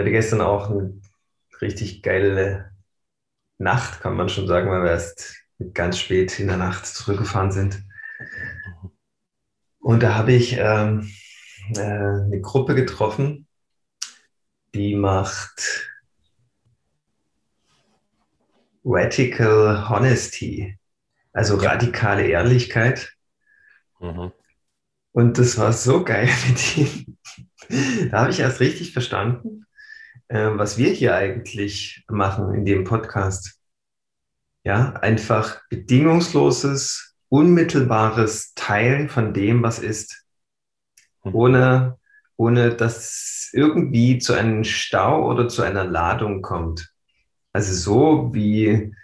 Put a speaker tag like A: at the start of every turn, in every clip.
A: hatte gestern auch eine richtig geile Nacht, kann man schon sagen, weil wir erst ganz spät in der Nacht zurückgefahren sind. Und da habe ich ähm, äh, eine Gruppe getroffen, die macht Radical Honesty, also radikale Ehrlichkeit. Mhm. Und das war so geil mit ihm. Da habe ich erst richtig verstanden, äh, was wir hier eigentlich machen in dem Podcast. Ja, einfach bedingungsloses, unmittelbares Teilen von dem, was ist. Mhm. Ohne, ohne dass irgendwie zu einem Stau oder zu einer Ladung kommt. Also so wie,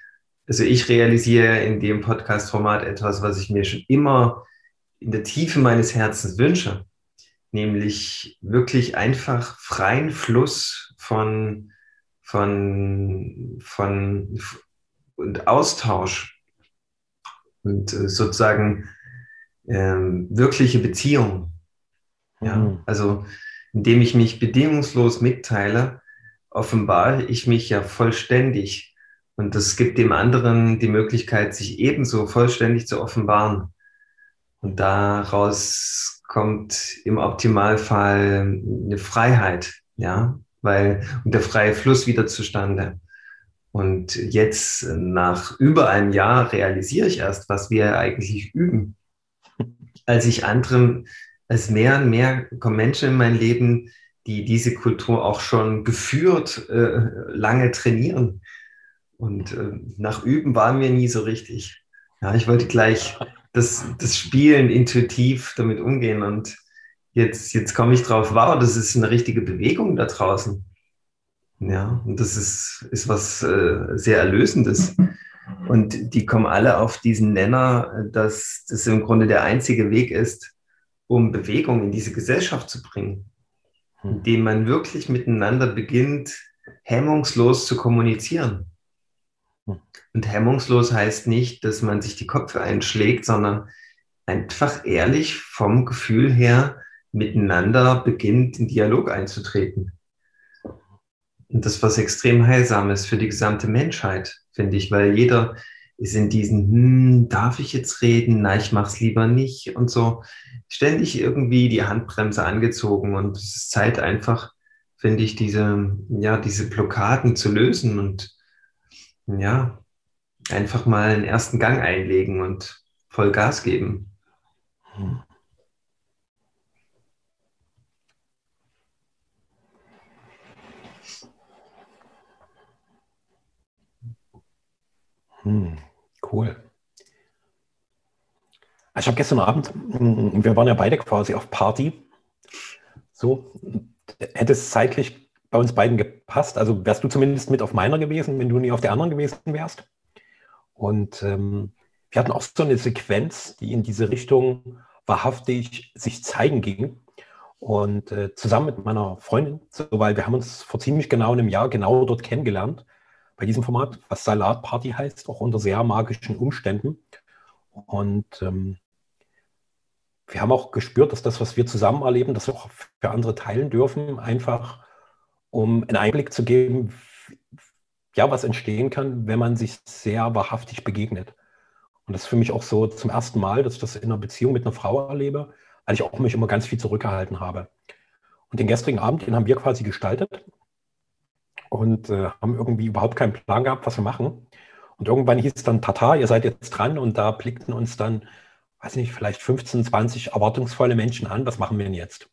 A: also ich realisiere in dem Podcast-Format etwas, was ich mir schon immer in der Tiefe meines Herzens wünsche, nämlich wirklich einfach freien Fluss von, von, von und Austausch und äh, sozusagen ähm, wirkliche Beziehung. Ja, mhm. also indem ich mich bedingungslos mitteile, offenbare ich mich ja vollständig. Und das gibt dem anderen die Möglichkeit, sich ebenso vollständig zu offenbaren. Und daraus kommt im Optimalfall eine Freiheit, ja, weil, und der freie Fluss wieder zustande. Und jetzt nach über einem Jahr realisiere ich erst, was wir eigentlich üben. Als ich anderen, als mehr und mehr kommen Menschen in mein Leben, die diese Kultur auch schon geführt äh, lange trainieren. Und äh, nach Üben war mir nie so richtig. Ja, ich wollte gleich das, das Spielen intuitiv damit umgehen. Und jetzt, jetzt komme ich drauf, wow, das ist eine richtige Bewegung da draußen. Ja, und das ist, ist was äh, sehr Erlösendes. Und die kommen alle auf diesen Nenner, dass das im Grunde der einzige Weg ist, um Bewegung in diese Gesellschaft zu bringen, hm. indem man wirklich miteinander beginnt, hemmungslos zu kommunizieren. Und hemmungslos heißt nicht, dass man sich die Köpfe einschlägt, sondern einfach ehrlich vom Gefühl her miteinander beginnt, in Dialog einzutreten. Und das was extrem Heilsames für die gesamte Menschheit, finde ich, weil jeder ist in diesen, hm, darf ich jetzt reden? Nein, ich mache es lieber nicht und so. Ständig irgendwie die Handbremse angezogen und es ist Zeit einfach, finde ich, diese, ja, diese Blockaden zu lösen und ja, einfach mal einen ersten Gang einlegen und voll Gas geben.
B: Hm, cool. Also ich habe gestern Abend, hm, wir waren ja beide quasi auf Party. So, hätte es zeitlich bei uns beiden gepasst. Also wärst du zumindest mit auf meiner gewesen, wenn du nie auf der anderen gewesen wärst. Und ähm, wir hatten auch so eine Sequenz, die in diese Richtung wahrhaftig sich zeigen ging. Und äh, zusammen mit meiner Freundin, so, weil wir haben uns vor ziemlich genau einem Jahr genau dort kennengelernt, bei diesem Format, was Salatparty heißt, auch unter sehr magischen Umständen. Und ähm, wir haben auch gespürt, dass das, was wir zusammen erleben, das auch für andere teilen dürfen, einfach um einen Einblick zu geben, ja, was entstehen kann, wenn man sich sehr wahrhaftig begegnet. Und das ist für mich auch so zum ersten Mal, dass ich das in einer Beziehung mit einer Frau erlebe, weil ich auch mich immer ganz viel zurückgehalten habe. Und den gestrigen Abend, den haben wir quasi gestaltet und äh, haben irgendwie überhaupt keinen Plan gehabt, was wir machen. Und irgendwann hieß es dann, Tata, ihr seid jetzt dran und da blickten uns dann, weiß nicht, vielleicht 15, 20 erwartungsvolle Menschen an, was machen wir denn jetzt?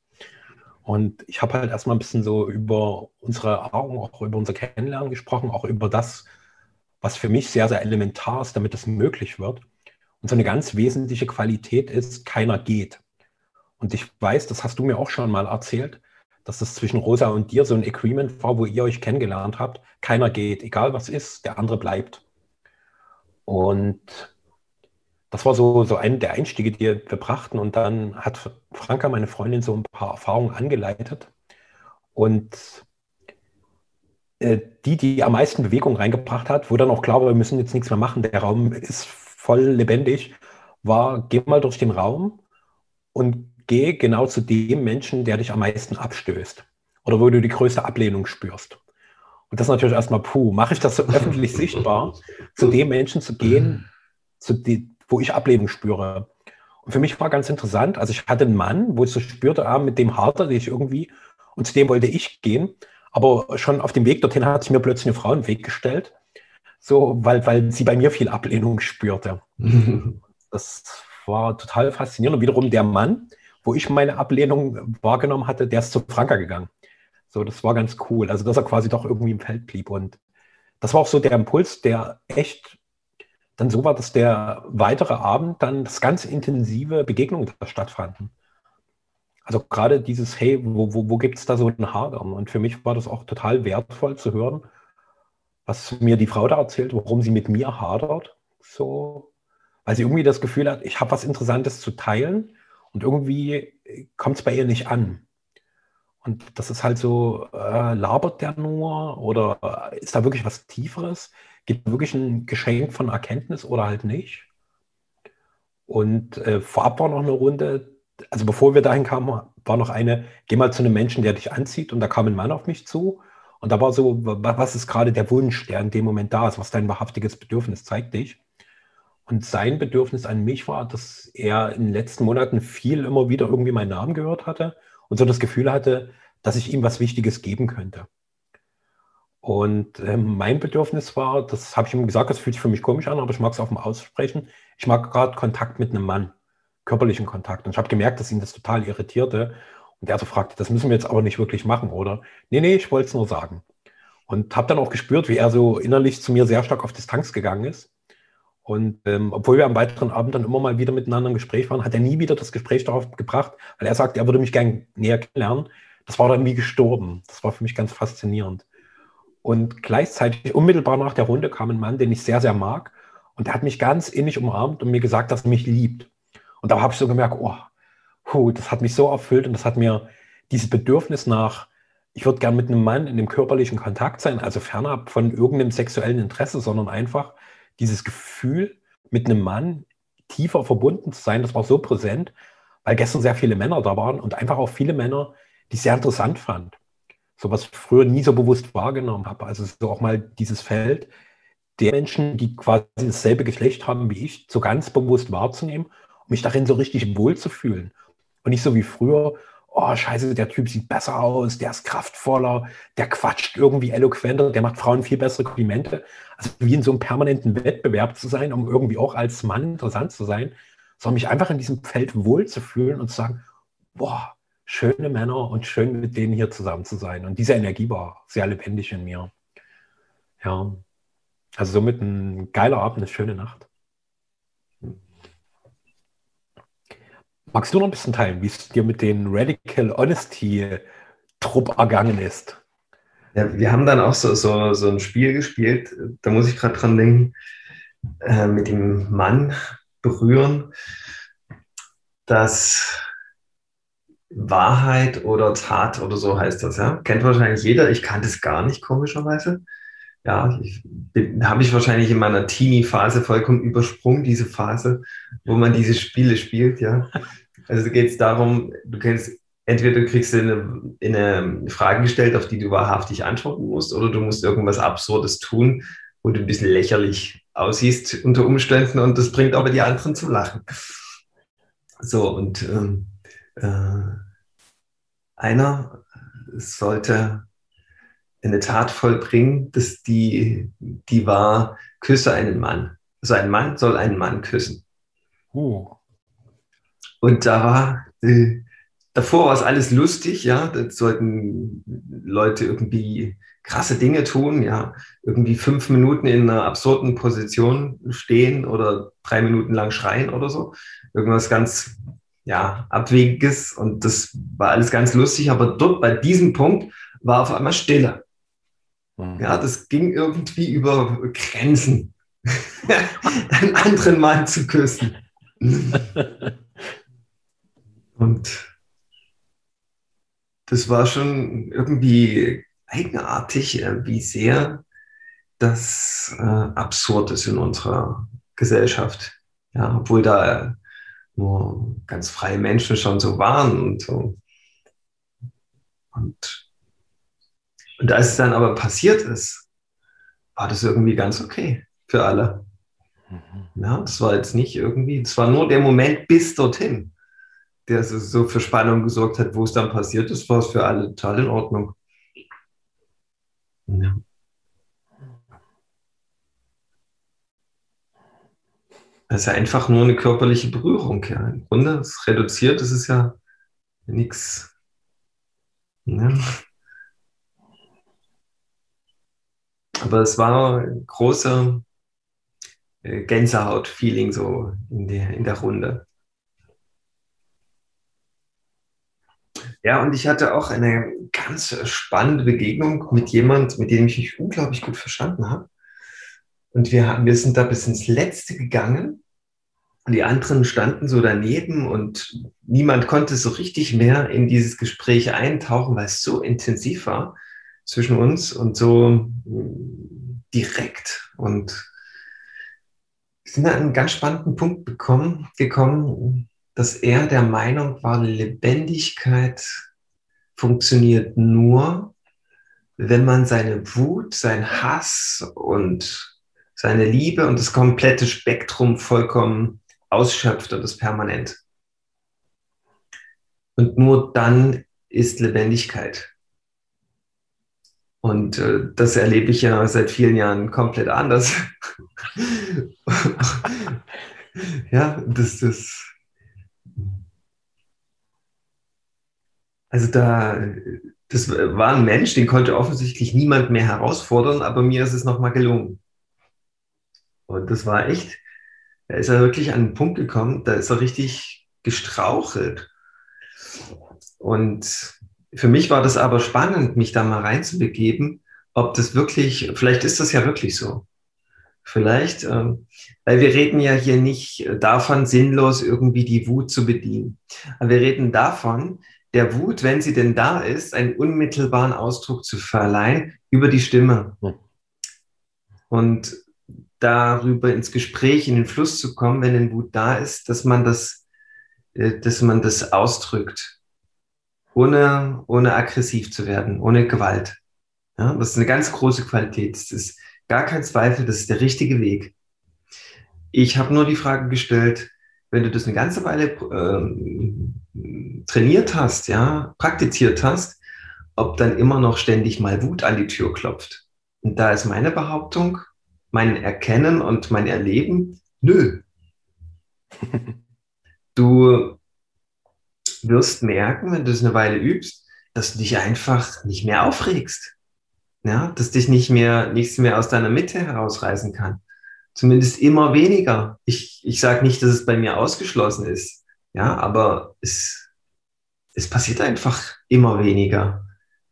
B: Und ich habe halt erstmal ein bisschen so über unsere Augen, auch über unser Kennenlernen gesprochen, auch über das, was für mich sehr, sehr elementar ist, damit das möglich wird. Und so eine ganz wesentliche Qualität ist, keiner geht. Und ich weiß, das hast du mir auch schon mal erzählt, dass das zwischen Rosa und dir so ein Agreement war, wo ihr euch kennengelernt habt. Keiner geht, egal was ist, der andere bleibt. Und das war so, so ein der Einstiege, die wir brachten. Und dann hat Franka, meine Freundin, so ein paar Erfahrungen angeleitet. Und äh, die, die am meisten Bewegung reingebracht hat, wo dann auch klar war, wir müssen jetzt nichts mehr machen, der Raum ist voll lebendig, war, geh mal durch den Raum und geh genau zu dem Menschen, der dich am meisten abstößt. oder wo du die größte Ablehnung spürst. Und das ist natürlich erstmal, puh, mache ich das so öffentlich sichtbar, zu dem Menschen zu gehen, zu die, wo ich Ablehnung spüre. Und für mich war ganz interessant, also ich hatte einen Mann, wo ich so spürte, ah, mit dem haderte ich irgendwie und zu dem wollte ich gehen. Aber schon auf dem Weg dorthin hat sich mir plötzlich eine Frau den Weg gestellt, so, weil, weil sie bei mir viel Ablehnung spürte. das war total faszinierend. Und wiederum der Mann, wo ich meine Ablehnung wahrgenommen hatte, der ist zu Franka gegangen. So, das war ganz cool. Also, dass er quasi doch irgendwie im Feld blieb. Und das war auch so der Impuls, der echt dann so war, dass der weitere Abend dann das ganz intensive Begegnungen stattfanden. Also gerade dieses, hey, wo, wo, wo gibt es da so ein Hadern? Und für mich war das auch total wertvoll zu hören, was mir die Frau da erzählt, warum sie mit mir hadert. So, weil sie irgendwie das Gefühl hat, ich habe was Interessantes zu teilen und irgendwie kommt es bei ihr nicht an. Und das ist halt so, äh, labert der nur oder ist da wirklich was Tieferes? Gibt wirklich ein Geschenk von Erkenntnis oder halt nicht? Und äh, vorab war noch eine Runde, also bevor wir dahin kamen, war noch eine, geh mal zu einem Menschen, der dich anzieht. Und da kam ein Mann auf mich zu. Und da war so, was ist gerade der Wunsch, der in dem Moment da ist? Was dein wahrhaftiges Bedürfnis zeigt dich? Und sein Bedürfnis an mich war, dass er in den letzten Monaten viel immer wieder irgendwie meinen Namen gehört hatte und so das Gefühl hatte, dass ich ihm was Wichtiges geben könnte. Und äh, mein Bedürfnis war, das habe ich ihm gesagt, das fühlt sich für mich komisch an, aber ich mag es auch mal aussprechen. Ich mag gerade Kontakt mit einem Mann, körperlichen Kontakt. Und ich habe gemerkt, dass ihn das total irritierte. Und er so fragte, das müssen wir jetzt aber nicht wirklich machen, oder? Nee, nee, ich wollte es nur sagen. Und habe dann auch gespürt, wie er so innerlich zu mir sehr stark auf Distanz gegangen ist. Und ähm, obwohl wir am weiteren Abend dann immer mal wieder miteinander im Gespräch waren, hat er nie wieder das Gespräch darauf gebracht, weil er sagte, er würde mich gerne näher kennenlernen. Das war dann wie gestorben. Das war für mich ganz faszinierend. Und gleichzeitig, unmittelbar nach der Runde, kam ein Mann, den ich sehr, sehr mag. Und der hat mich ganz innig umarmt und mir gesagt, dass er mich liebt. Und da habe ich so gemerkt, oh, puh, das hat mich so erfüllt und das hat mir dieses Bedürfnis nach, ich würde gern mit einem Mann in dem körperlichen Kontakt sein, also fernab von irgendeinem sexuellen Interesse, sondern einfach dieses Gefühl, mit einem Mann tiefer verbunden zu sein, das war so präsent, weil gestern sehr viele Männer da waren und einfach auch viele Männer, die ich sehr interessant fand. So was ich früher nie so bewusst wahrgenommen habe. Also so auch mal dieses Feld der Menschen, die quasi dasselbe Geschlecht haben wie ich, so ganz bewusst wahrzunehmen und mich darin so richtig wohl zu fühlen. Und nicht so wie früher, oh scheiße, der Typ sieht besser aus, der ist kraftvoller, der quatscht irgendwie eloquenter, der macht Frauen viel bessere Komplimente. Also wie in so einem permanenten Wettbewerb zu sein, um irgendwie auch als Mann interessant zu sein, sondern mich einfach in diesem Feld wohl zu fühlen und zu sagen, boah, schöne Männer und schön mit denen hier zusammen zu sein. Und diese Energie war sehr lebendig in mir. Ja, also somit ein geiler Abend, eine schöne Nacht. Magst du noch ein bisschen teilen, wie es dir mit den Radical Honesty Trupp ergangen ist?
A: Ja, wir haben dann auch so, so, so ein Spiel gespielt, da muss ich gerade dran denken, äh, mit dem Mann berühren, das Wahrheit oder Tat oder so heißt das, ja. Kennt wahrscheinlich jeder, ich kannte es gar nicht, komischerweise. Ja, habe ich wahrscheinlich in meiner Teenie-Phase vollkommen übersprungen, diese Phase, wo man diese Spiele spielt, ja. Also geht es darum, du kennst, entweder du kriegst eine, eine Frage gestellt, auf die du wahrhaftig antworten musst, oder du musst irgendwas Absurdes tun, wo du ein bisschen lächerlich aussiehst unter Umständen und das bringt aber die anderen zum Lachen. So, und ähm, äh, einer sollte eine Tat vollbringen, dass die, die war, küsse einen Mann. Also ein Mann soll einen Mann küssen. Oh. Und da war, äh, davor war es alles lustig, ja, da sollten Leute irgendwie krasse Dinge tun, ja, irgendwie fünf Minuten in einer absurden Position stehen oder drei Minuten lang schreien oder so. Irgendwas ganz, ja, Abwegiges und das war alles ganz lustig, aber dort bei diesem Punkt war auf einmal Stille. Mhm. Ja, das ging irgendwie über Grenzen, einen anderen Mann zu küssen. Und das war schon irgendwie eigenartig, äh, wie sehr das äh, absurd ist in unserer Gesellschaft. Ja, obwohl da nur ganz freie Menschen schon so waren und so. Und Und als es dann aber passiert ist, war das irgendwie ganz okay für alle. Mhm. Ja, das war jetzt nicht irgendwie, es war nur der Moment bis dorthin, der so für Spannung gesorgt hat, wo es dann passiert ist, war es für alle total in Ordnung. Ja. Das ist ja einfach nur eine körperliche Berührung. Ja. Im Grunde, es reduziert, das ist ja nichts. Ja. Aber es war ein großer äh, Gänsehaut-Feeling so in der, in der Runde. Ja, und ich hatte auch eine ganz spannende Begegnung mit jemand, mit dem ich mich unglaublich gut verstanden habe. Und wir, wir sind da bis ins Letzte gegangen. Und die anderen standen so daneben und niemand konnte so richtig mehr in dieses Gespräch eintauchen, weil es so intensiv war zwischen uns und so mm, direkt. Und wir sind an einen ganz spannenden Punkt bekommen, gekommen, dass er der Meinung war, Lebendigkeit funktioniert nur, wenn man seine Wut, sein Hass und seine Liebe und das komplette Spektrum vollkommen ausschöpft und das permanent. Und nur dann ist Lebendigkeit. Und äh, das erlebe ich ja seit vielen Jahren komplett anders. ja, das ist. Also da, das war ein Mensch, den konnte offensichtlich niemand mehr herausfordern, aber mir ist es nochmal gelungen. Und das war echt, da ist er wirklich an einen Punkt gekommen, da ist er richtig gestrauchelt. Und für mich war das aber spannend, mich da mal reinzubegeben, ob das wirklich, vielleicht ist das ja wirklich so. Vielleicht, ähm, weil wir reden ja hier nicht davon, sinnlos irgendwie die Wut zu bedienen. Aber wir reden davon, der Wut, wenn sie denn da ist, einen unmittelbaren Ausdruck zu verleihen über die Stimme. Und darüber ins Gespräch, in den Fluss zu kommen, wenn eine Wut da ist, dass man das, äh, dass man das ausdrückt ohne, ohne aggressiv zu werden, ohne Gewalt. Ja, das ist eine ganz große Qualität. Das ist gar kein Zweifel, das ist der richtige Weg. Ich habe nur die Frage gestellt, wenn du das eine ganze Weile äh, trainiert hast, ja, praktiziert hast, ob dann immer noch ständig mal Wut an die Tür klopft. Und da ist meine Behauptung, mein Erkennen und mein Erleben, nö. Du wirst merken, wenn du es eine Weile übst, dass du dich einfach nicht mehr aufregst. Ja, dass dich nicht mehr, nichts mehr aus deiner Mitte herausreißen kann. Zumindest immer weniger. Ich, ich sage nicht, dass es bei mir ausgeschlossen ist. Ja, aber es, es passiert einfach immer weniger.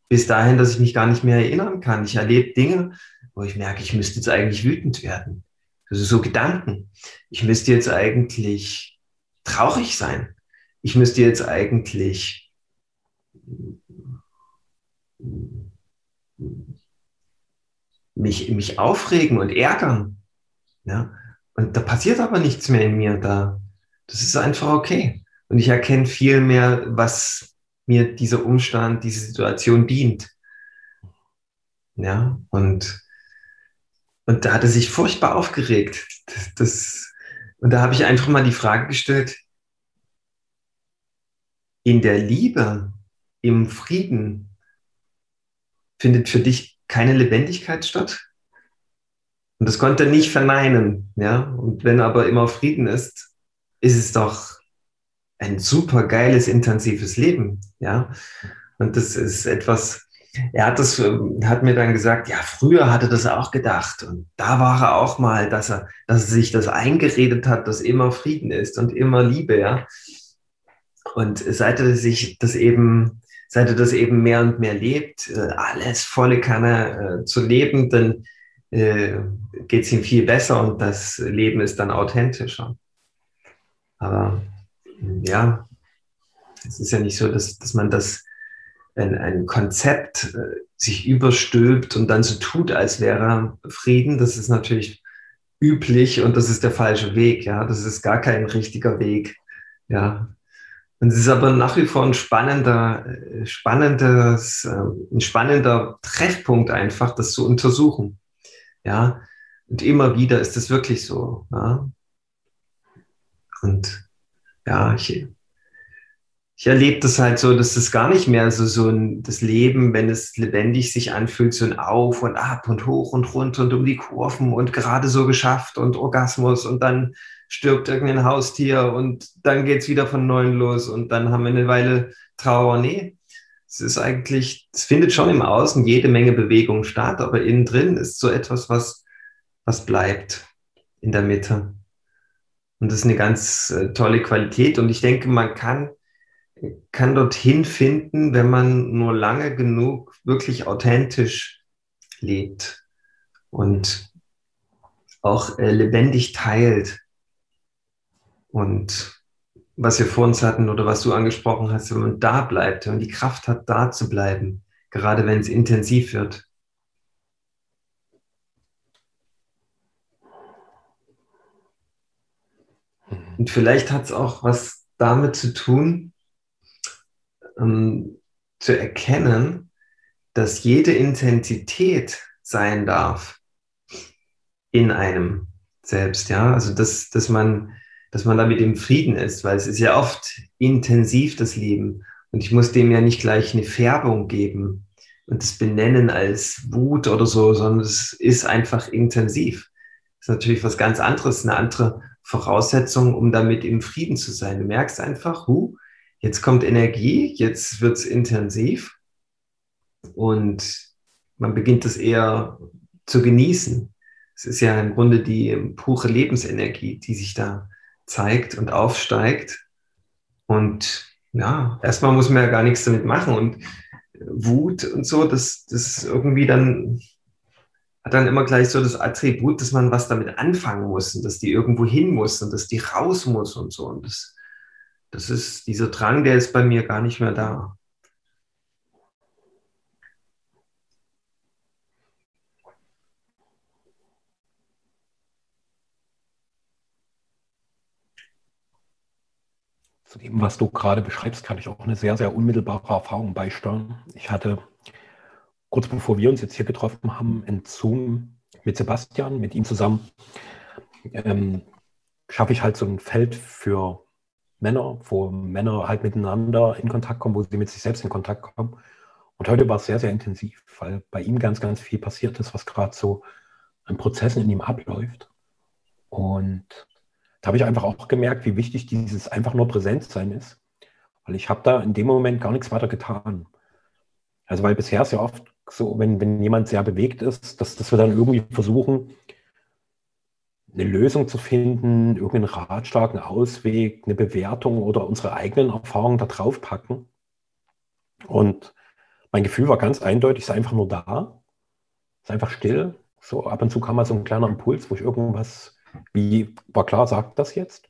A: Bis dahin, dass ich mich gar nicht mehr erinnern kann. Ich erlebe Dinge, wo ich merke, ich müsste jetzt eigentlich wütend werden. Also so Gedanken. Ich müsste jetzt eigentlich traurig sein ich müsste jetzt eigentlich mich, mich aufregen und ärgern. Ja? Und da passiert aber nichts mehr in mir da. Das ist einfach okay. Und ich erkenne viel mehr, was mir dieser Umstand, diese Situation dient. Ja, und, und da hat er sich furchtbar aufgeregt. Das, das, und da habe ich einfach mal die Frage gestellt, in der Liebe, im Frieden, findet für dich keine Lebendigkeit statt? Und das konnte er nicht verneinen, ja. Und wenn aber immer Frieden ist, ist es doch ein super geiles, intensives Leben, ja. Und das ist etwas, er hat das, hat mir dann gesagt, ja, früher hatte das auch gedacht. Und da war er auch mal, dass er, dass er sich das eingeredet hat, dass immer Frieden ist und immer Liebe, ja. Und seit er sich das eben, seit er das eben mehr und mehr lebt, äh, alles volle Kanne äh, zu leben, dann äh, geht es ihm viel besser und das Leben ist dann authentischer. Aber ja, es ist ja nicht so, dass, dass man das ein, ein Konzept äh, sich überstülpt und dann so tut, als wäre Frieden. Das ist natürlich üblich und das ist der falsche Weg. Ja, das ist gar kein richtiger Weg. Ja, Und es ist aber nach wie vor ein spannender, äh, spannendes, äh, ein spannender Treffpunkt einfach, das zu untersuchen. Ja, und immer wieder ist es wirklich so. Ja? Und ja, ich, ich erlebe das halt so, dass das gar nicht mehr so, so ein, das Leben, wenn es lebendig sich anfühlt, so ein Auf und Ab und hoch und runter und um die Kurven und gerade so geschafft und Orgasmus und dann stirbt irgendein Haustier und dann geht es wieder von neuem los und dann haben wir eine Weile Trauer. Nee, es ist eigentlich, es findet schon im Außen jede Menge Bewegung statt, aber innen drin ist so etwas, was, was bleibt in der Mitte. Und das ist eine ganz äh, tolle Qualität und ich denke, man kann kann dorthin finden, wenn man nur lange genug wirklich authentisch lebt und auch äh, lebendig teilt. Und was wir vor uns hatten oder was du angesprochen hast, wenn man da bleibt, man die Kraft hat, da zu bleiben, gerade wenn es intensiv wird. Und vielleicht hat es auch was damit zu tun, ähm, zu erkennen, dass jede Intensität sein darf in einem selbst, ja, also dass, dass man, dass man damit im Frieden ist, weil es ist ja oft intensiv, das Leben. Und ich muss dem ja nicht gleich eine Färbung geben und das benennen als Wut oder so, sondern es ist einfach intensiv. Das ist natürlich was ganz anderes, eine andere Voraussetzung, um damit im Frieden zu sein. Du merkst einfach, hu, jetzt kommt Energie, jetzt wird es intensiv und man beginnt es eher zu genießen. Es ist ja im Grunde die pure Lebensenergie, die sich da zeigt und aufsteigt. Und ja, erstmal muss man ja gar nichts damit machen. Und Wut und so, das, das ist irgendwie dann, hat dann immer gleich so das Attribut, dass man was damit anfangen muss und dass die irgendwo hin muss und dass die raus muss und so. Und das das ist dieser Drang, der ist bei mir gar nicht mehr da.
B: Zu dem, was du gerade beschreibst, kann ich auch eine sehr, sehr unmittelbare Erfahrung beisteuern. Ich hatte kurz bevor wir uns jetzt hier getroffen haben, in Zoom mit Sebastian, mit ihm zusammen, ähm, schaffe ich halt so ein Feld für Männer, wo Männer halt miteinander in Kontakt kommen, wo sie mit sich selbst in Kontakt kommen. Und heute war es sehr, sehr intensiv, weil bei ihm ganz, ganz viel passiert ist, was gerade so an Prozessen in ihm abläuft. Und da habe ich einfach auch gemerkt, wie wichtig dieses einfach nur Präsenzsein ist. Weil ich habe da in dem Moment gar nichts weiter getan. Also weil bisher ist ja oft so, wenn, wenn jemand sehr bewegt ist, dass, dass wir dann irgendwie versuchen, eine Lösung zu finden, irgendeinen Ratschlag, einen Ausweg, eine Bewertung oder unsere eigenen Erfahrungen da drauf packen. Und mein Gefühl war ganz eindeutig, sei einfach nur da, sei einfach still. So ab und zu kam mal so ein kleiner Impuls, wo ich irgendwas, wie war klar, sagt das jetzt.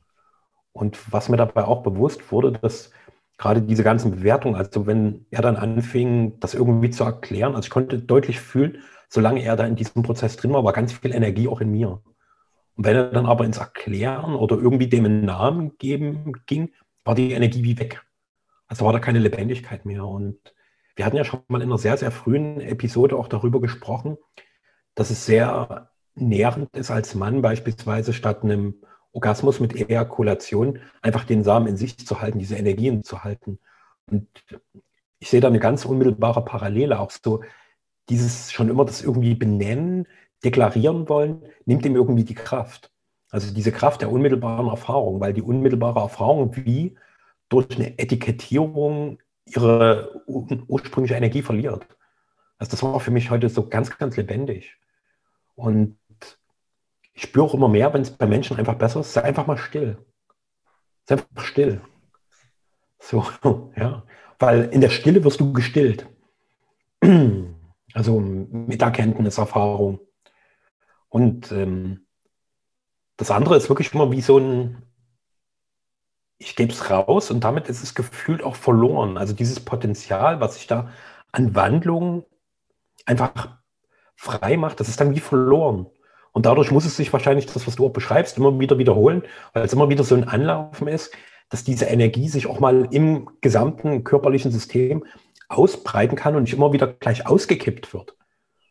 B: Und was mir dabei auch bewusst wurde, dass gerade diese ganzen Bewertungen, also wenn er dann anfing, das irgendwie zu erklären, also ich konnte deutlich fühlen, solange er da in diesem Prozess drin war, war ganz viel Energie auch in mir. Und wenn er dann aber ins Erklären oder irgendwie dem einen Namen geben ging, war die Energie wie weg. Also war da keine Lebendigkeit mehr. Und wir hatten ja schon mal in einer sehr, sehr frühen Episode auch darüber gesprochen, dass es sehr nährend ist, als Mann beispielsweise statt einem Orgasmus mit Ejakulation einfach den Samen in sich zu halten, diese Energien zu halten. Und ich sehe da eine ganz unmittelbare Parallele, auch so dieses schon immer das irgendwie benennen, deklarieren wollen, nimmt ihm irgendwie die Kraft. Also diese Kraft der unmittelbaren Erfahrung, weil die unmittelbare Erfahrung wie durch eine Etikettierung ihre ursprüngliche Energie verliert. Also das war für mich heute so ganz, ganz lebendig. Und ich spüre auch immer mehr, wenn es bei Menschen einfach besser ist, sei einfach mal still. Sei einfach still. So, ja. Weil in der Stille wirst du gestillt. Also mit Erkenntnis, Erfahrung. Und ähm, das andere ist wirklich immer wie so ein, ich gebe es raus und damit ist es gefühlt auch verloren. Also dieses Potenzial, was sich da an Wandlung einfach frei macht, das ist dann wie verloren. Und dadurch muss es sich wahrscheinlich das, was du auch beschreibst, immer wieder wiederholen, weil es immer wieder so ein Anlaufen ist, dass diese Energie sich auch mal im gesamten körperlichen System ausbreiten kann und nicht immer wieder gleich ausgekippt wird.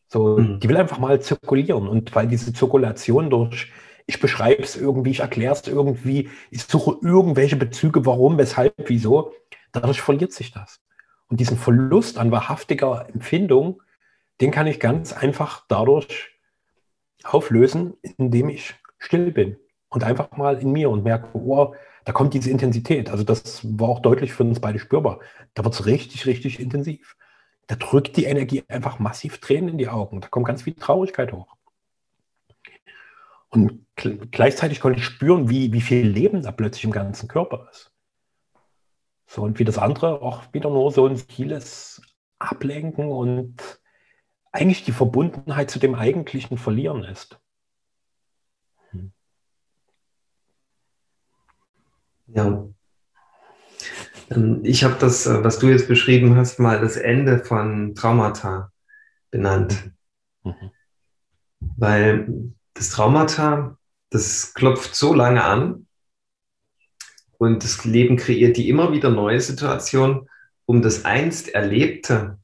B: So, mhm. die will einfach mal zirkulieren. Und weil diese Zirkulation durch, ich beschreibe es irgendwie, ich erkläre es irgendwie, ich suche irgendwelche Bezüge, warum, weshalb, wieso, dadurch verliert sich das. Und diesen Verlust an wahrhaftiger Empfindung, den kann ich ganz einfach dadurch auflösen, indem ich still bin und einfach mal in mir und merke, oh, da kommt diese Intensität. Also das war auch deutlich für uns beide spürbar. Da wird es richtig, richtig intensiv. Da drückt die Energie einfach massiv Tränen in die Augen. Da kommt ganz viel Traurigkeit hoch. Und gleichzeitig konnte ich spüren, wie, wie viel Leben da plötzlich im ganzen Körper ist. So, und wie das andere auch wieder nur so ein vieles Ablenken und eigentlich die Verbundenheit zu dem Eigentlichen verlieren ist.
A: Ja. Ähm, ich habe das, äh, was du jetzt beschrieben hast, mal das Ende von Traumata benannt. Mhm. Weil das Traumata, das klopft so lange an und das Leben kreiert die immer wieder neue Situation, um das einst erlebte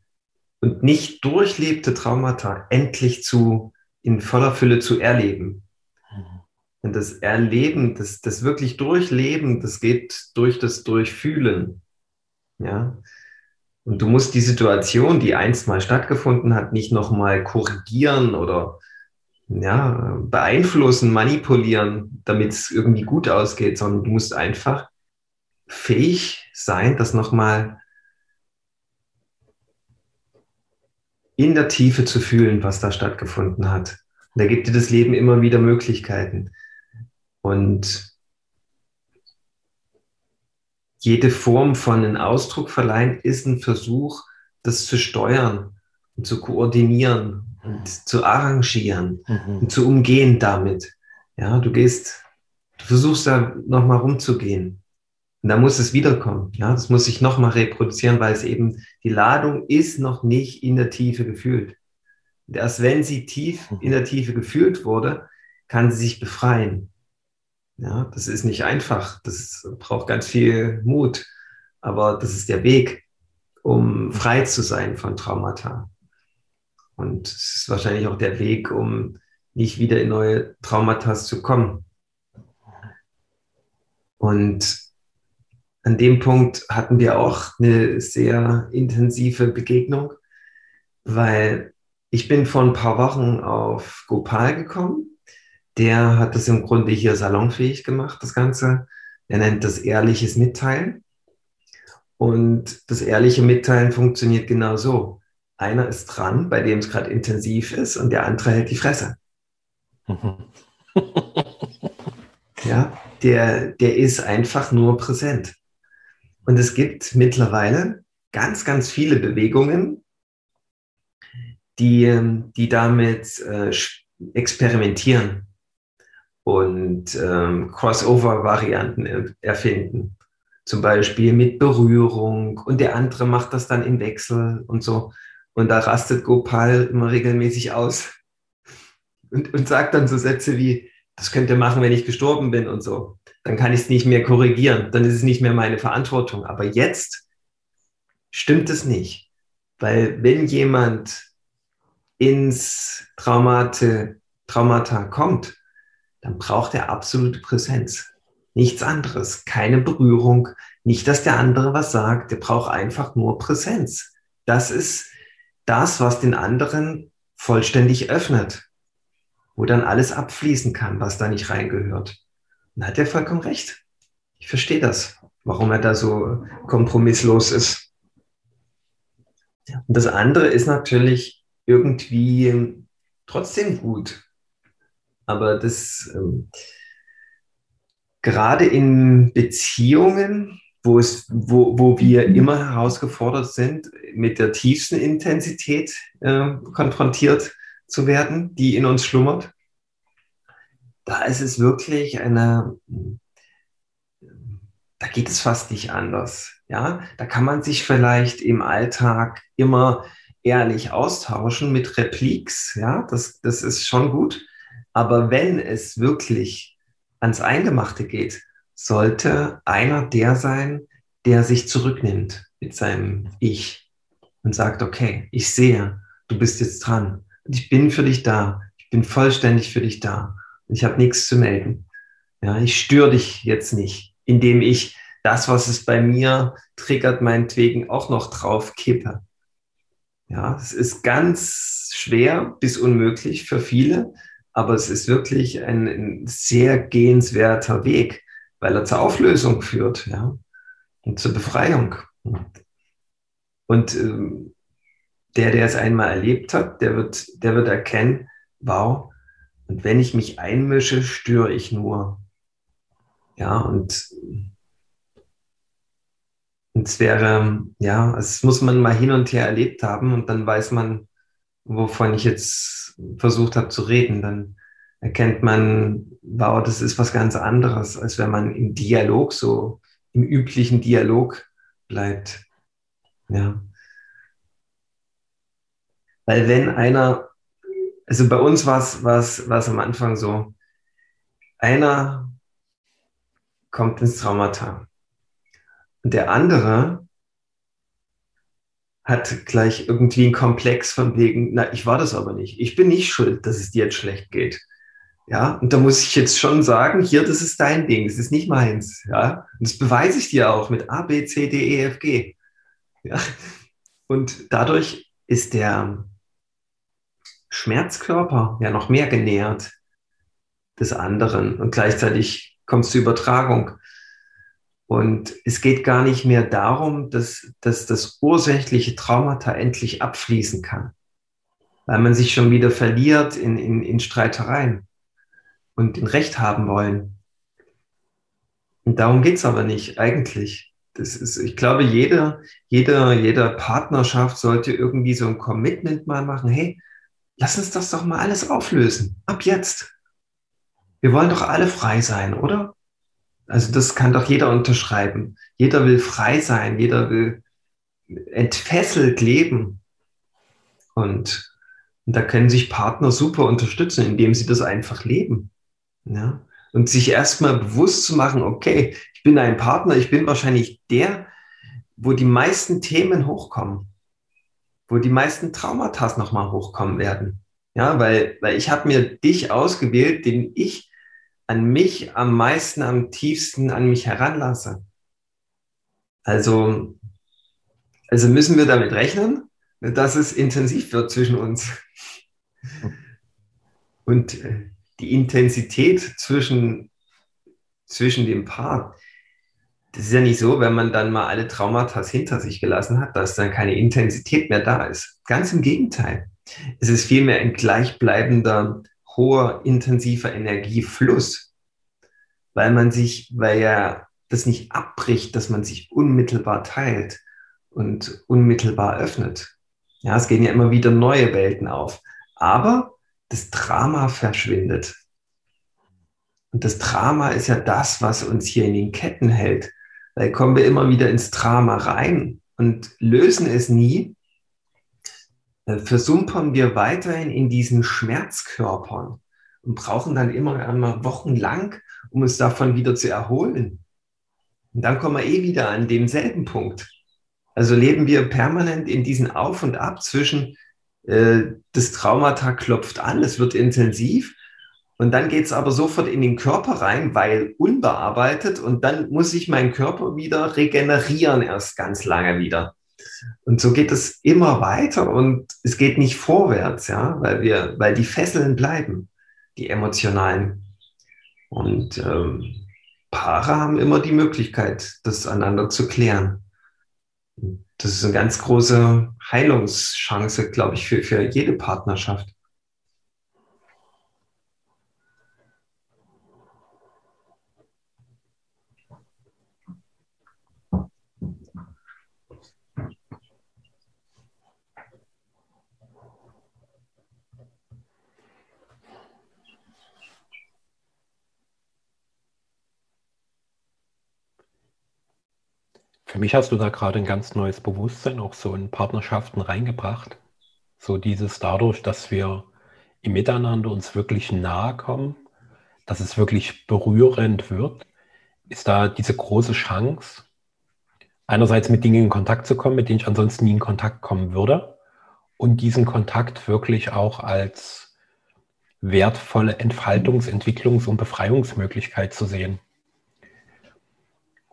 A: und nicht durchlebte Traumata endlich zu in voller Fülle zu erleben. Und das Erleben, das, das wirklich Durchleben, das geht durch das Durchfühlen. Ja. Und du musst die Situation, die einst mal stattgefunden hat, nicht nochmal korrigieren oder ja, beeinflussen, manipulieren, damit es irgendwie gut ausgeht, sondern du musst einfach fähig sein, das nochmal in der Tiefe zu fühlen, was da stattgefunden hat. Und da gibt dir das Leben immer wieder Möglichkeiten. Und jede Form von einem Ausdruck verleihen ist ein Versuch, das zu steuern und zu koordinieren und zu arrangieren mhm. und zu umgehen damit. Ja, du gehst, du versuchst da nochmal rumzugehen. Und da muss es wiederkommen. Ja, das muss sich nochmal reproduzieren, weil es eben, die Ladung ist noch nicht in der Tiefe gefühlt. Und erst wenn sie tief in der Tiefe gefühlt wurde, kann sie sich befreien. Ja, das ist nicht einfach. Das braucht ganz viel Mut. Aber das ist der Weg, um frei zu sein von Traumata. Und es ist wahrscheinlich auch der Weg, um nicht wieder in neue Traumata zu kommen. Und an dem Punkt hatten wir auch eine sehr intensive Begegnung, weil ich bin vor ein paar Wochen auf Gopal gekommen der hat das im Grunde hier salonfähig gemacht, das Ganze. Er nennt das ehrliches Mitteilen. Und das ehrliche Mitteilen funktioniert genau so. Einer ist dran, bei dem es gerade intensiv ist, und der andere hält die Fresse. ja, der, der ist einfach nur präsent. Und es gibt mittlerweile ganz, ganz viele Bewegungen, die, die damit äh, experimentieren und ähm, Crossover-Varianten erfinden. Zum Beispiel mit Berührung und der andere macht das dann im Wechsel und so. Und da rastet Gopal immer regelmäßig aus und, und sagt dann so Sätze wie, das könnt ihr machen, wenn ich gestorben bin und so. Dann kann ich es nicht mehr korrigieren, dann ist es nicht mehr meine Verantwortung. Aber jetzt stimmt es nicht. Weil wenn jemand ins Traumate, Traumata kommt, dann braucht er absolute Präsenz. Nichts anderes, keine Berührung, nicht, dass der andere was sagt, der braucht einfach nur Präsenz. Das ist das, was den anderen vollständig öffnet, wo dann alles abfließen kann, was da nicht reingehört. Dann hat er vollkommen recht. Ich verstehe das, warum er da so kompromisslos ist. Und das andere ist natürlich irgendwie trotzdem gut, aber das ähm, gerade in Beziehungen, wo, es, wo, wo wir mhm. immer herausgefordert sind, mit der tiefsten Intensität äh, konfrontiert zu werden, die in uns schlummert, da ist es wirklich eine, da geht es fast nicht anders. Ja, da kann man sich vielleicht im Alltag immer ehrlich austauschen mit Repliks. Ja, das, das ist schon gut. Aber wenn es wirklich ans Eingemachte geht, sollte einer der sein, der sich zurücknimmt mit seinem Ich und sagt, okay, ich sehe, du bist jetzt dran. Ich bin für dich da. Ich bin vollständig für dich da. Ich habe nichts zu melden. Ja, ich störe dich jetzt nicht, indem ich das, was es bei mir triggert, meinetwegen auch noch drauf kippe. Ja, es ist ganz schwer bis unmöglich für viele, aber es ist wirklich ein, ein sehr gehenswerter Weg, weil er zur Auflösung führt, ja, und zur Befreiung. Und ähm, der, der es einmal erlebt hat, der wird, der wird erkennen, wow, und wenn ich mich einmische, störe ich nur. Ja, und, und es wäre, ja, es muss man mal hin und her erlebt haben und dann weiß man, wovon ich jetzt versucht habe zu reden. Dann erkennt man, wow, das ist was ganz anderes, als wenn man im Dialog so, im üblichen Dialog bleibt. Ja. Weil wenn einer, also bei uns war es am Anfang so, einer kommt ins Traumata und der andere hat gleich irgendwie einen Komplex von wegen, na, ich war das aber nicht. Ich bin nicht schuld, dass es dir jetzt schlecht geht. Ja, und da muss ich jetzt schon sagen, hier, das ist dein Ding, das ist nicht meins. Ja, und das beweise ich dir auch mit A, B, C, D, E, F, G. Ja, und dadurch ist der Schmerzkörper ja noch mehr genährt des anderen und gleichzeitig kommt es zur Übertragung. Und es geht gar nicht mehr darum, dass, dass das ursächliche Traumata endlich abfließen kann, weil man sich schon wieder verliert in, in, in Streitereien und in Recht haben wollen. Und darum geht's aber nicht eigentlich. Das ist, ich glaube, jede, jede, jede Partnerschaft sollte irgendwie so ein Commitment mal machen. Hey, lass uns das doch mal alles auflösen. Ab jetzt. Wir wollen doch alle frei sein, oder? Also das kann doch jeder unterschreiben. Jeder will frei sein, jeder will entfesselt leben. Und, da können sich Partner super unterstützen, indem sie das einfach leben. Ja? Und sich erstmal bewusst zu machen, okay, ich bin ein Partner, ich bin wahrscheinlich der, wo die meisten Themen hochkommen, wo die meisten Traumata nochmal hochkommen werden. Ja, weil, weil ich habe mir dich ausgewählt, den ich an mich am meisten, am tiefsten an mich heranlasse. Also, also müssen wir damit rechnen, dass es intensiv wird zwischen uns. Und äh, die Intensität zwischen, zwischen dem Paar, das ist ja nicht so, wenn man dann mal alle Traumata hinter sich gelassen hat, dass dann keine Intensität mehr da ist. Ganz im Gegenteil. Es ist vielmehr ein gleichbleibender hoher, intensiver Energiefluss, weil man sich, weil ja das nicht abbricht, dass man sich unmittelbar teilt und unmittelbar öffnet. Ja, es gehen ja immer wieder neue Welten auf. Aber das Drama verschwindet. Und das Drama ist ja das, was uns hier in den Ketten hält. Weil kommen wir immer wieder ins Drama rein und lösen es nie, äh, versumpern wir weiterhin in diesen Schmerzkörpern und brauchen dann immer einmal wochenlang, um uns davon wieder zu erholen. Und dann kommen wir eh wieder an demselben Punkt. Also leben wir permanent in diesen Auf und Ab zwischen äh, das Traumata klopft an, es wird intensiv und dann geht es aber sofort in den Körper rein, weil unbearbeitet und dann muss sich mein Körper wieder regenerieren erst ganz lange wieder. Und so geht es immer weiter und es geht nicht vorwärts, ja, weil wir, weil die Fesseln bleiben, die emotionalen. Und ähm, Paare haben immer die Möglichkeit, das einander zu klären. Das ist eine ganz große Heilungschance, glaube ich, für, für jede Partnerschaft.
B: Für mich hast du da gerade ein ganz neues Bewusstsein auch so in Partnerschaften reingebracht. So dieses dadurch, dass wir im Miteinander uns wirklich nahe kommen, dass es wirklich berührend wird, ist da diese große Chance, einerseits mit Dingen in Kontakt zu kommen, mit denen ich ansonsten nie in Kontakt kommen würde und diesen Kontakt wirklich auch als wertvolle Entfaltungs-, Entwicklungs- und Befreiungsmöglichkeit zu sehen.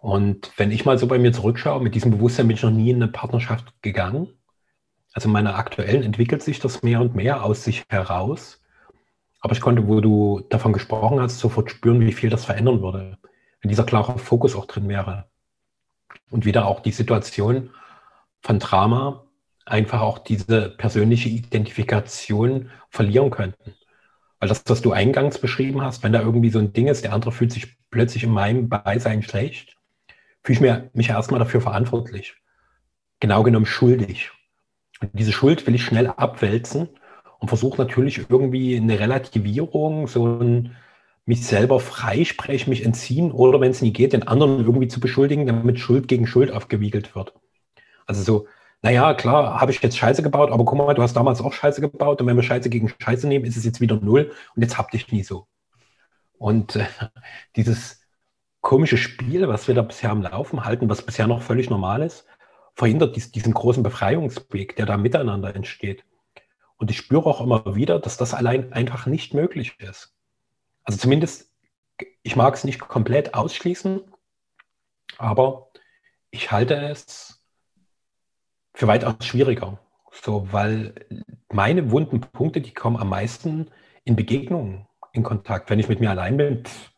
B: Und wenn ich mal so bei mir zurückschaue, mit diesem Bewusstsein bin ich noch nie in eine Partnerschaft gegangen. Also meiner aktuellen entwickelt sich das mehr und mehr aus sich heraus. Aber ich konnte, wo du davon gesprochen hast, sofort spüren, wie viel das verändern würde, wenn dieser klare Fokus auch drin wäre. Und wieder auch die Situation von Drama, einfach auch diese persönliche Identifikation verlieren könnten. Weil das, was du eingangs beschrieben hast, wenn da irgendwie so ein Ding ist, der andere fühlt sich plötzlich in meinem Beisein schlecht, fühle ich mir, mich erstmal dafür verantwortlich. Genau genommen schuldig. Und diese Schuld will ich schnell abwälzen und versuche natürlich irgendwie eine Relativierung, so ein mich selber freisprechen, mich entziehen oder wenn es nie geht, den anderen irgendwie zu beschuldigen, damit Schuld gegen Schuld aufgewiegelt wird. Also so, naja, klar, habe ich jetzt Scheiße gebaut, aber guck mal, du hast damals auch Scheiße gebaut und wenn wir Scheiße gegen Scheiße nehmen, ist es jetzt wieder null und jetzt hab dich nie so. Und äh, dieses komische Spiel, was wir da bisher am Laufen halten, was bisher noch völlig normal ist, verhindert dies, diesen großen Befreiungsweg, der da miteinander entsteht. Und ich spüre auch immer wieder, dass das allein einfach nicht möglich ist. Also zumindest, ich mag es nicht komplett ausschließen, aber ich halte es für weitaus schwieriger. So, weil meine wunden Punkte, die kommen am meisten in Begegnungen in Kontakt. Wenn ich mit mir allein bin, pff,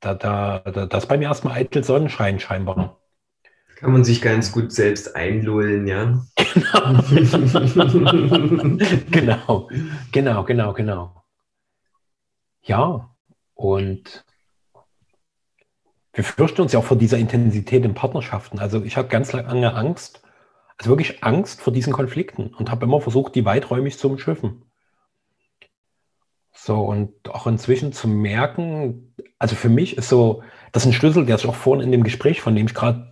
B: da, da, da, das bei mir erstmal eitel Sonnenschein scheinbar.
A: Kann man sich ganz gut selbst einlullen, ja?
B: Genau. genau, genau, genau, genau. Ja, und wir fürchten uns ja auch vor dieser Intensität in Partnerschaften. Also ich habe ganz lange Angst, also wirklich Angst vor diesen Konflikten und habe immer versucht, die weiträumig zu umschiffen. So, und auch inzwischen zu merken, also für mich ist so, das ist ein Schlüssel, der sich auch vorhin in dem Gespräch, von dem ich gerade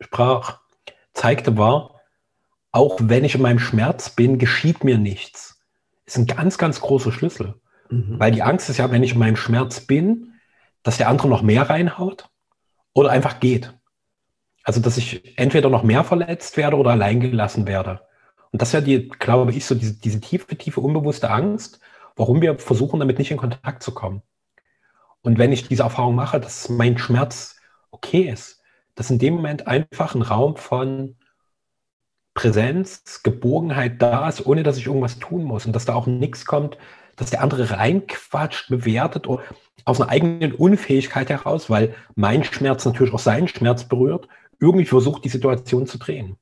B: sprach, zeigte, war, auch wenn ich in meinem Schmerz bin, geschieht mir nichts. Ist ein ganz, ganz großer Schlüssel. Mhm. Weil die Angst ist ja, wenn ich in meinem Schmerz bin, dass der andere noch mehr reinhaut oder einfach geht. Also, dass ich entweder noch mehr verletzt werde oder allein gelassen werde. Und das ist ja die, glaube ich, so diese, diese tiefe, tiefe, unbewusste Angst, warum wir versuchen, damit nicht in Kontakt zu kommen. Und wenn ich diese Erfahrung mache, dass mein Schmerz okay ist, dass in dem Moment einfach ein Raum von Präsenz, Geborgenheit da ist, ohne dass ich irgendwas tun muss und dass da auch nichts kommt, dass der andere reinquatscht, bewertet oder aus einer eigenen Unfähigkeit heraus, weil mein Schmerz natürlich auch seinen Schmerz berührt irgendwie versucht, die Situation zu drehen.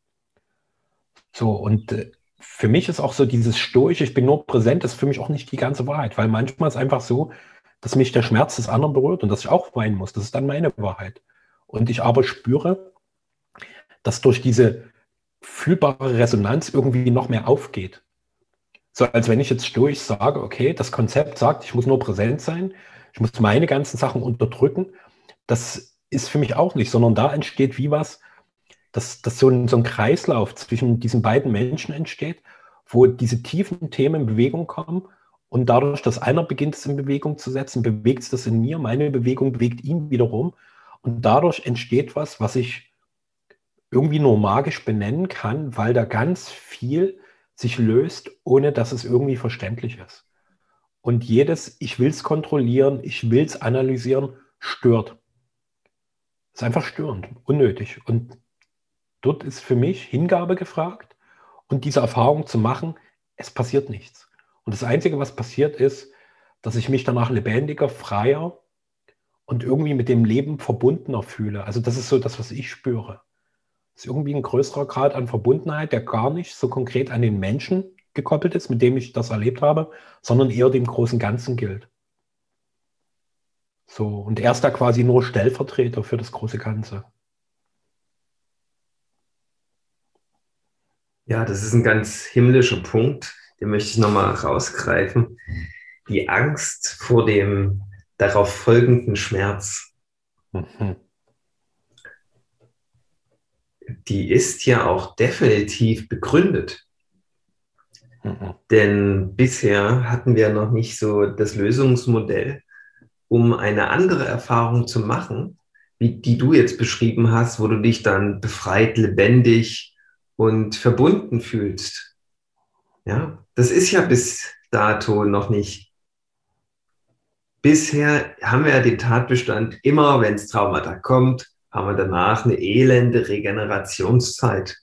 B: So, und äh, für mich ist auch so dieses Stoische, ich bin nur präsent, ist für mich auch nicht die ganze Wahrheit, weil manchmal ist es einfach so, dass mich der Schmerz des anderen berührt und dass ich auch weinen muss. Das ist dann meine Wahrheit. Und ich aber spüre, dass durch diese fühlbare Resonanz irgendwie noch mehr aufgeht. So als wenn ich jetzt stoisch sage, okay, das Konzept sagt, ich muss nur präsent sein, ich muss meine ganzen Sachen unterdrücken. Das ist für mich auch nicht, sondern da entsteht wie was, dass, dass so, ein, so ein Kreislauf zwischen diesen beiden Menschen entsteht, wo diese tiefen Themen in Bewegung kommen und dadurch, dass einer beginnt, es in Bewegung zu setzen, bewegt es das in mir, meine Bewegung bewegt ihn wiederum und dadurch entsteht was, was ich irgendwie nur magisch benennen kann, weil da ganz viel sich löst, ohne dass es irgendwie verständlich ist. Und jedes, ich will es kontrollieren, ich will es analysieren, stört ist einfach störend, unnötig. Und dort ist für mich Hingabe gefragt und diese Erfahrung zu machen, es passiert nichts. Und das Einzige, was passiert ist, dass ich mich danach lebendiger, freier und irgendwie mit dem Leben verbundener fühle. Also das ist so das, was ich spüre. Das ist irgendwie ein größerer Grad an Verbundenheit, der gar nicht so konkret an den Menschen gekoppelt ist, mit dem ich das erlebt habe, sondern eher dem großen Ganzen gilt. So, und er ist da quasi nur Stellvertreter für das große Ganze.
A: Ja, das ist ein ganz himmlischer Punkt, den möchte ich nochmal rausgreifen. Die Angst vor dem darauf folgenden Schmerz. Mhm. Die ist ja auch definitiv begründet. Mhm. Denn bisher hatten wir noch nicht so das Lösungsmodell, um eine andere Erfahrung zu machen, wie die du jetzt beschrieben hast, wo du dich dann befreit, lebendig und verbunden fühlst. Ja, das ist ja bis dato noch nicht. Bisher haben wir ja den Tatbestand immer, wenn es Traumata kommt, haben wir danach eine elende Regenerationszeit.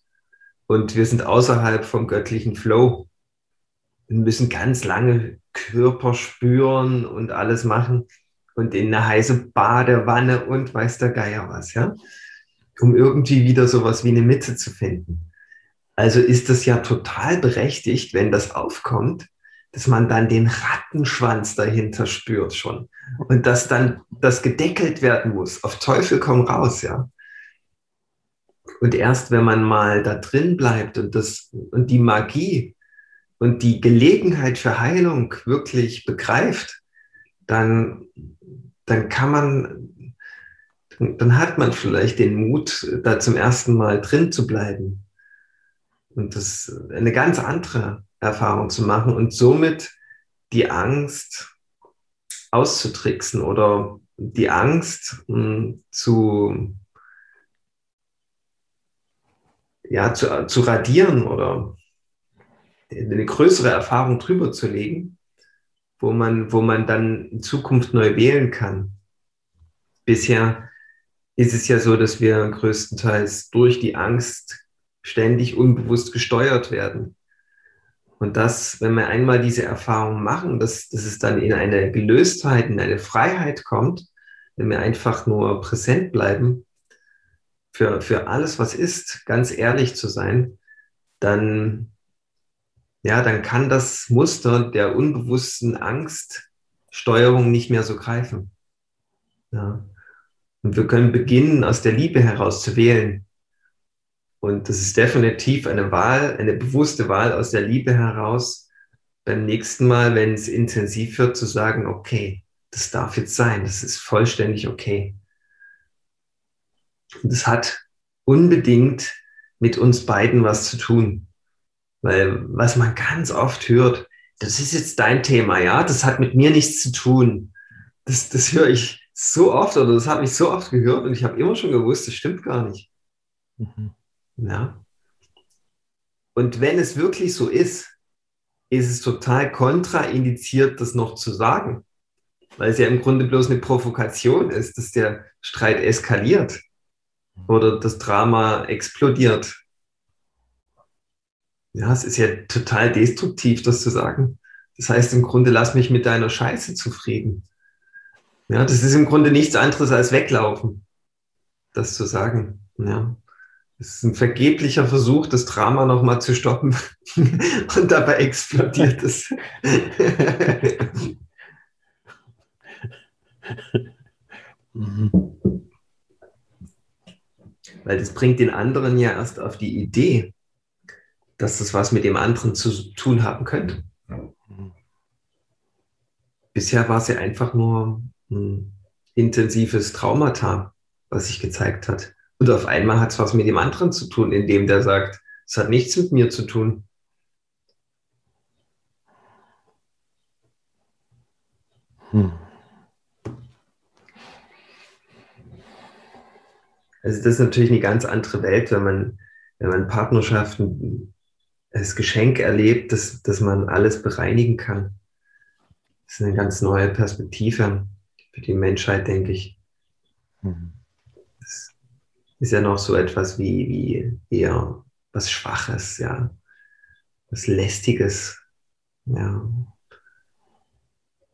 A: Und wir sind außerhalb vom göttlichen Flow. Wir müssen ganz lange Körper spüren und alles machen und in eine heiße Badewanne und weiß der Geier was, ja, um irgendwie wieder sowas wie eine Mitte zu finden. Also ist das ja total berechtigt, wenn das aufkommt, dass man dann den Rattenschwanz dahinter spürt schon und dass dann das gedeckelt werden muss. Auf Teufel komm raus, ja. Und erst wenn man mal da drin bleibt und das und die Magie und die Gelegenheit für Heilung wirklich begreift, dann, dann kann man, dann hat man vielleicht den Mut, da zum ersten Mal drin zu bleiben und das eine ganz andere Erfahrung zu machen und somit die Angst auszutricksen oder die Angst mh, hm, zu, ja, zu, zu radieren oder eine größere Erfahrung drüber zu legen, wo man, wo man dann in Zukunft neu wählen kann. Bisher ist es ja so, dass wir größtenteils durch die Angst ständig unbewusst gesteuert werden. Und das, wenn wir einmal diese Erfahrung machen, dass, dass es dann in eine Gelöstheit, in eine Freiheit kommt, wenn wir einfach nur präsent bleiben, für, für alles, was ist, ganz ehrlich zu sein, dann ja, dann kann das Muster der unbewussten Angststeuerung nicht mehr so greifen. Ja. Und wir können beginnen, aus der Liebe heraus zu wählen. Und das ist definitiv eine Wahl, eine bewusste Wahl aus der Liebe heraus, beim nächsten Mal, wenn es intensiv wird, zu sagen, okay, das darf jetzt sein, das ist vollständig okay. Und es hat unbedingt mit uns beiden was zu tun. Weil was man ganz oft hört, das ist jetzt dein Thema, ja, das hat mit mir nichts zu tun. Das, das höre ich so oft oder das habe ich so oft gehört und ich habe immer schon gewusst, das stimmt gar nicht. Mhm. Ja. Und wenn es wirklich so ist, ist es total kontraindiziert, das noch zu sagen. Weil es ja im Grunde bloß eine Provokation ist, dass der Streit eskaliert oder das Drama explodiert. Ja, es ist ja total destruktiv, das zu sagen. Das heißt im Grunde, lass mich mit deiner Scheiße zufrieden. Ja, das ist im Grunde nichts anderes als weglaufen, das zu sagen. Ja. Es ist ein vergeblicher Versuch, das Drama nochmal zu stoppen und dabei explodiert es. Weil das bringt den anderen ja erst auf die Idee, dass das was mit dem anderen zu tun haben könnte. Bisher war es ja einfach nur ein intensives Traumata, was sich gezeigt hat. Und auf einmal hat es was mit dem anderen zu tun, indem der sagt, es hat nichts mit mir zu tun. Hm. Also das ist natürlich eine ganz andere Welt, wenn man, wenn man Partnerschaften als Geschenk erlebt, dass, dass man alles bereinigen kann. Das ist eine ganz neue Perspektive für die Menschheit, denke ich. Mhm. Ist ja noch so etwas wie, wie eher was Schwaches, ja, was Lästiges, ja.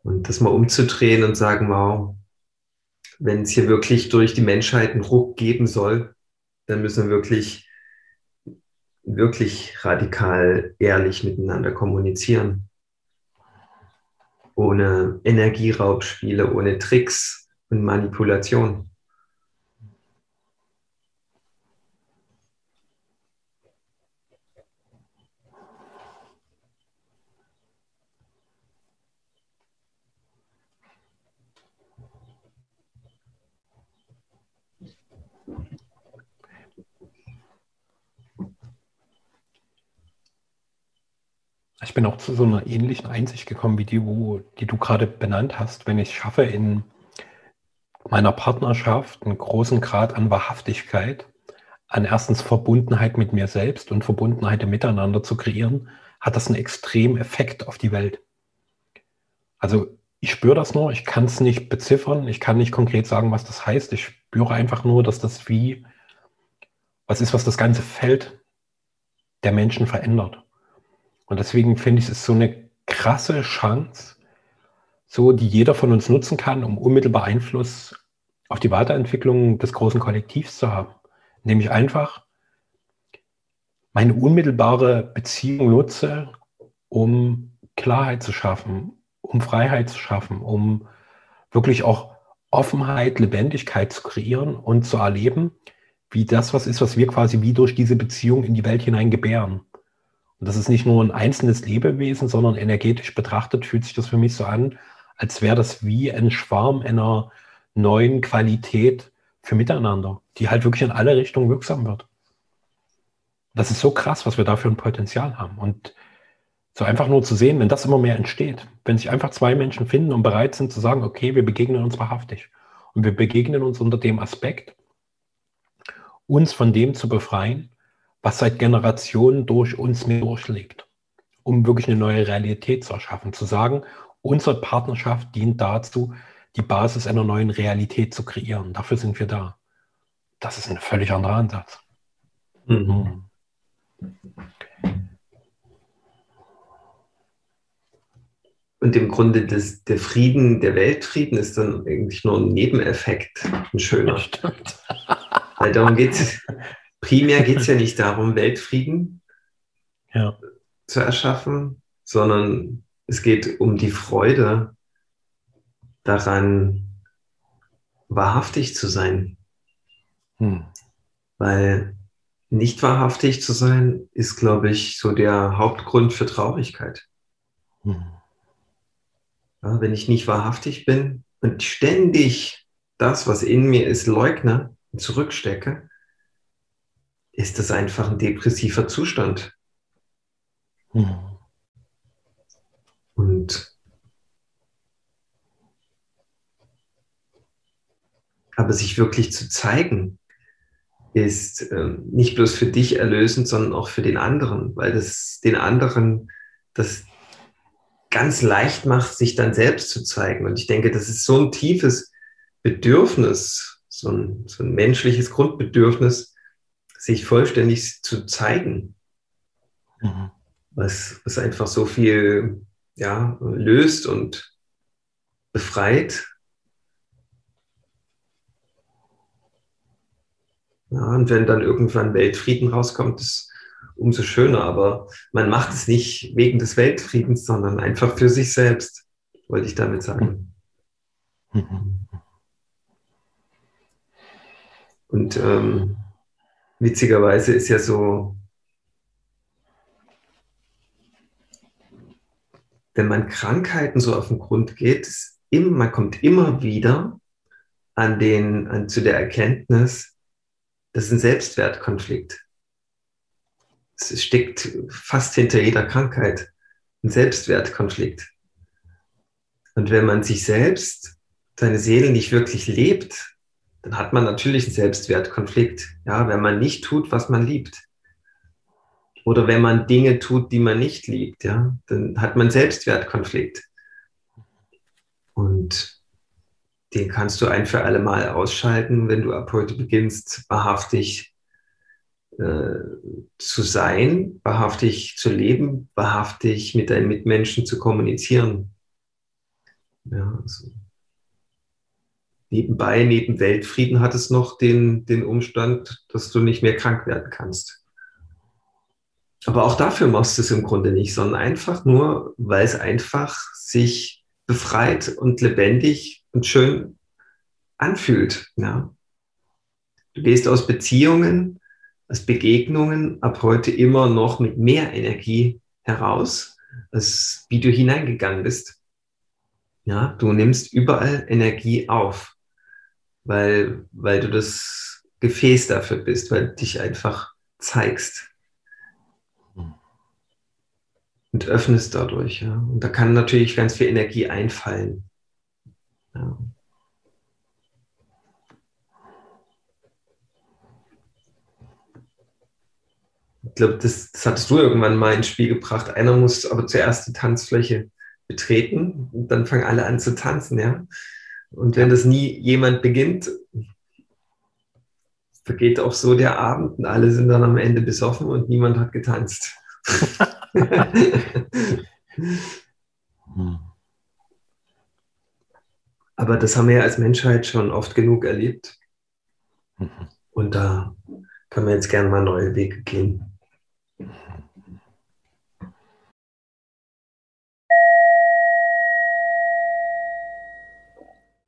A: Und das mal umzudrehen und sagen, wow, wenn es hier wirklich durch die Menschheit einen Ruck geben soll, dann müssen wir wirklich wirklich radikal ehrlich miteinander kommunizieren. Ohne Energieraubspiele, ohne Tricks und Manipulation.
B: Ich bin auch zu so einer ähnlichen Einsicht gekommen wie die, wo, die du gerade benannt hast. Wenn ich schaffe, in meiner Partnerschaft einen großen Grad an Wahrhaftigkeit, an erstens Verbundenheit mit mir selbst und Verbundenheit im Miteinander zu kreieren, hat das einen extremen Effekt auf die Welt. Also ich spüre das nur, ich kann es nicht beziffern, ich kann nicht konkret sagen, was das heißt. Ich spüre einfach nur, dass das wie was ist, was das ganze Feld der Menschen verändert. Und deswegen finde ich es so eine krasse Chance, so die jeder von uns nutzen kann, um unmittelbar Einfluss auf die Weiterentwicklung des großen Kollektivs zu haben. Nämlich einfach meine unmittelbare Beziehung nutze, um Klarheit zu schaffen, um Freiheit zu schaffen, um wirklich auch Offenheit, Lebendigkeit zu kreieren und zu erleben, wie das was ist, was wir quasi wie durch diese Beziehung in die Welt hinein gebären. Und das ist nicht nur ein einzelnes Lebewesen, sondern energetisch betrachtet fühlt sich das für mich so an, als wäre das wie ein Schwarm einer neuen Qualität für Miteinander, die halt wirklich in alle Richtungen wirksam wird. Das ist so krass, was wir da für ein Potenzial haben. Und so einfach nur zu sehen, wenn das immer mehr entsteht, wenn sich einfach zwei Menschen finden und bereit sind zu sagen, okay, wir begegnen uns wahrhaftig. Und wir begegnen uns unter dem Aspekt, uns von dem zu befreien, was seit Generationen durch uns durchlebt, um wirklich eine neue Realität zu erschaffen. Zu sagen, unsere Partnerschaft dient dazu, die Basis einer neuen Realität zu kreieren. Dafür sind wir da. Das ist ein völlig anderer Ansatz. Mhm.
A: Und im Grunde das, der Frieden, der Weltfrieden ist dann eigentlich nur ein Nebeneffekt, ein schöner. Stimmt. Weil darum geht es, primär geht es ja nicht darum, Weltfrieden ja. zu erschaffen, sondern es geht um die Freude daran, wahrhaftig zu sein. Hm. Weil nicht wahrhaftig zu sein, ist, glaube ich, so der Hauptgrund für Traurigkeit. Hm. Ja, wenn ich nicht wahrhaftig bin und ständig das, was in mir ist, leugne und zurückstecke, ist das einfach ein depressiver Zustand. Hm. Und aber sich wirklich zu zeigen, ist äh, nicht bloß für dich erlösend, sondern auch für den anderen, weil das den anderen das ganz leicht macht, sich dann selbst zu zeigen. Und ich denke, das ist so ein tiefes Bedürfnis, so ein, so ein menschliches Grundbedürfnis, sich vollständig zu zeigen, mhm. was, was einfach so viel ja, löst und befreit. Ja, und wenn dann irgendwann Weltfrieden rauskommt, ist umso schöner. Aber man macht es nicht wegen des Weltfriedens, sondern einfach für sich selbst, wollte ich damit sagen. Und ähm, witzigerweise ist ja so, wenn man Krankheiten so auf den Grund geht, immer, man kommt immer wieder an den, an, zu der Erkenntnis, das ist ein Selbstwertkonflikt es steckt fast hinter jeder Krankheit ein Selbstwertkonflikt. Und wenn man sich selbst, seine Seele nicht wirklich lebt, dann hat man natürlich einen Selbstwertkonflikt. Ja, wenn man nicht tut, was man liebt. Oder wenn man Dinge tut, die man nicht liebt, ja, dann hat man Selbstwertkonflikt. Und den kannst du ein für alle Mal ausschalten, wenn du ab heute beginnst, wahrhaftig äh, zu sein, wahrhaftig zu leben, wahrhaftig mit deinen Mitmenschen zu kommunizieren. Ja, also nebenbei, neben Weltfrieden hat es noch den, den Umstand, dass du nicht mehr krank werden kannst. Aber auch dafür machst du es im Grunde nicht, sondern einfach nur, weil es einfach sich befreit und lebendig und schön anfühlt. Ja. Du gehst aus Beziehungen als Begegnungen ab heute immer noch mit mehr Energie heraus, als wie du hineingegangen bist. Ja, du nimmst überall Energie auf, weil, weil du das Gefäß dafür bist, weil du dich einfach zeigst hm. und öffnest dadurch. Ja. Und da kann natürlich ganz viel Energie einfallen. Ja. Ich glaube, das, das, hattest du irgendwann mal ins Spiel gebracht. Einer muss aber zuerst die Tanzfläche betreten und dann fangen alle an zu tanzen, ja. Und wenn das nie jemand beginnt, vergeht auch so der Abend und alle sind dann am Ende besoffen und niemand hat getanzt. Aber das haben wir ja als Menschheit schon oft genug erlebt. Und da können wir jetzt gerne mal neue Wege gehen.